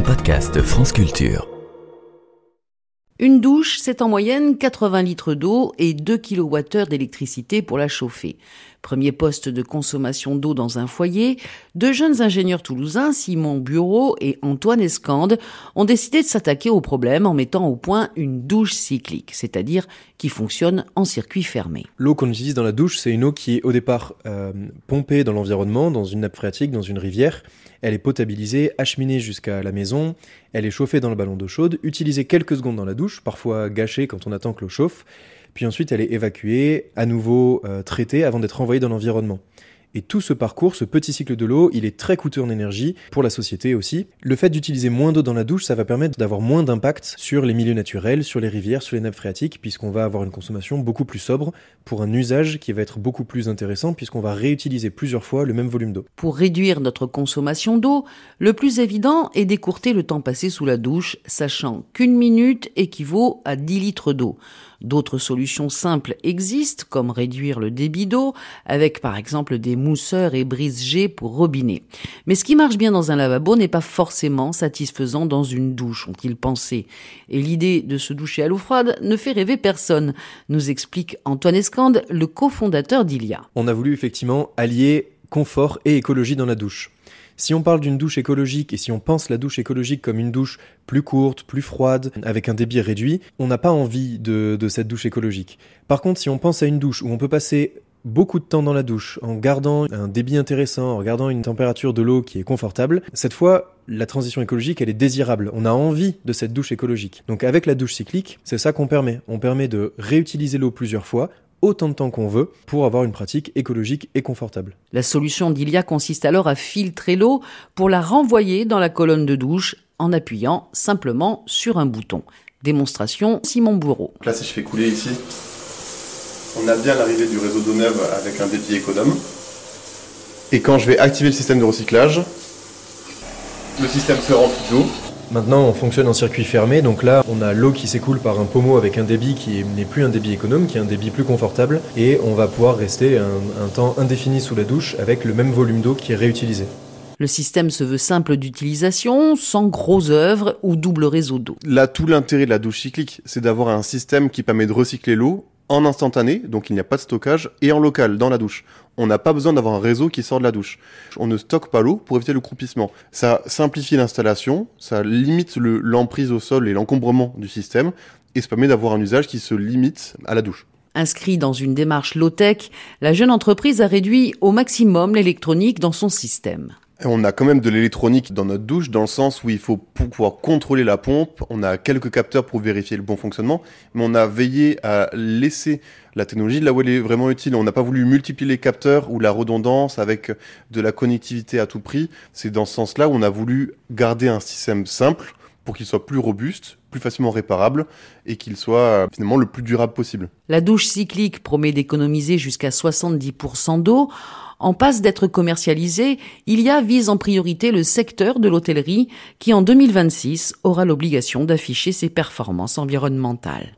un podcast France Culture. Une douche, c'est en moyenne 80 litres d'eau et 2 kWh d'électricité pour la chauffer. Premier poste de consommation d'eau dans un foyer, deux jeunes ingénieurs toulousains, Simon Bureau et Antoine Escande, ont décidé de s'attaquer au problème en mettant au point une douche cyclique, c'est-à-dire qui fonctionne en circuit fermé. L'eau qu'on utilise dans la douche, c'est une eau qui est au départ euh, pompée dans l'environnement, dans une nappe phréatique, dans une rivière. Elle est potabilisée, acheminée jusqu'à la maison, elle est chauffée dans le ballon d'eau chaude, utilisée quelques secondes dans la douche, parfois gâchée quand on attend que l'eau chauffe, puis ensuite elle est évacuée, à nouveau euh, traitée avant d'être envoyée dans l'environnement. Et tout ce parcours, ce petit cycle de l'eau, il est très coûteux en énergie, pour la société aussi. Le fait d'utiliser moins d'eau dans la douche, ça va permettre d'avoir moins d'impact sur les milieux naturels, sur les rivières, sur les nappes phréatiques, puisqu'on va avoir une consommation beaucoup plus sobre pour un usage qui va être beaucoup plus intéressant, puisqu'on va réutiliser plusieurs fois le même volume d'eau. Pour réduire notre consommation d'eau, le plus évident est d'écourter le temps passé sous la douche, sachant qu'une minute équivaut à 10 litres d'eau. D'autres solutions simples existent, comme réduire le débit d'eau, avec par exemple des mousseurs et brise-G pour robinet. Mais ce qui marche bien dans un lavabo n'est pas forcément satisfaisant dans une douche, ont-ils pensé. Et l'idée de se doucher à l'eau froide ne fait rêver personne, nous explique Antoine Escande, le cofondateur d'Ilia. On a voulu effectivement allier confort et écologie dans la douche. Si on parle d'une douche écologique et si on pense la douche écologique comme une douche plus courte, plus froide, avec un débit réduit, on n'a pas envie de, cette douche écologique. Par contre, si on pense à une douche où on peut passer beaucoup de temps dans la douche en gardant un débit intéressant, en regardant une température de l'eau qui est confortable, cette fois, la transition écologique, elle est désirable. On a envie de cette douche écologique. Donc avec la douche cyclique, c'est ça qu'on permet. On permet de réutiliser l'eau plusieurs fois autant de temps qu'on veut pour avoir une pratique écologique et confortable. La solution d'Ilia consiste alors à filtrer l'eau pour la renvoyer dans la colonne de douche en appuyant simplement sur un bouton. Démonstration Simon Bourreau. Là, si je fais couler ici, on a bien l'arrivée du réseau d'eau neuve avec un débit économe. Et quand je vais activer le système de recyclage, le système se remplit d'eau Maintenant, on fonctionne en circuit fermé, donc là, on a l'eau qui s'écoule par un pommeau avec un débit qui n'est plus un débit économe, qui est un débit plus confortable, et on va pouvoir rester un, temps indéfini sous la douche avec le même volume d'eau qui est réutilisé. Le système se veut simple d'utilisation, sans gros œuvres ou double réseau d'eau. Là, tout l'intérêt de la douche cyclique, c'est d'avoir un système qui permet de recycler l'eau en instantané, donc il n'y a pas de stockage, et en local, dans la douche. On n'a pas besoin d'avoir un réseau qui sort de la douche. On ne stocke pas l'eau pour éviter le croupissement. Ça simplifie l'installation, ça limite l'emprise au sol et l'encombrement du système, et ça permet d'avoir un usage qui se limite à la douche. Inscrit dans une démarche low-tech, la jeune entreprise a réduit au maximum l'électronique dans son système. On a quand même de l'électronique dans notre douche, dans le sens où il faut pouvoir contrôler la pompe. On a quelques capteurs pour vérifier le bon fonctionnement, mais on a veillé à laisser la technologie là où elle est vraiment utile. On n'a pas voulu multiplier les capteurs ou la redondance avec de la connectivité à tout prix. C'est dans ce sens-là où on a voulu garder un système simple pour qu'il soit plus robuste, plus facilement réparable et qu'il soit finalement le plus durable possible. La douche cyclique promet d'économiser jusqu'à 70% d'eau en passe d'être commercialisé, il y a vise en priorité le secteur de l'hôtellerie qui en 2026 aura l'obligation d'afficher ses performances environnementales.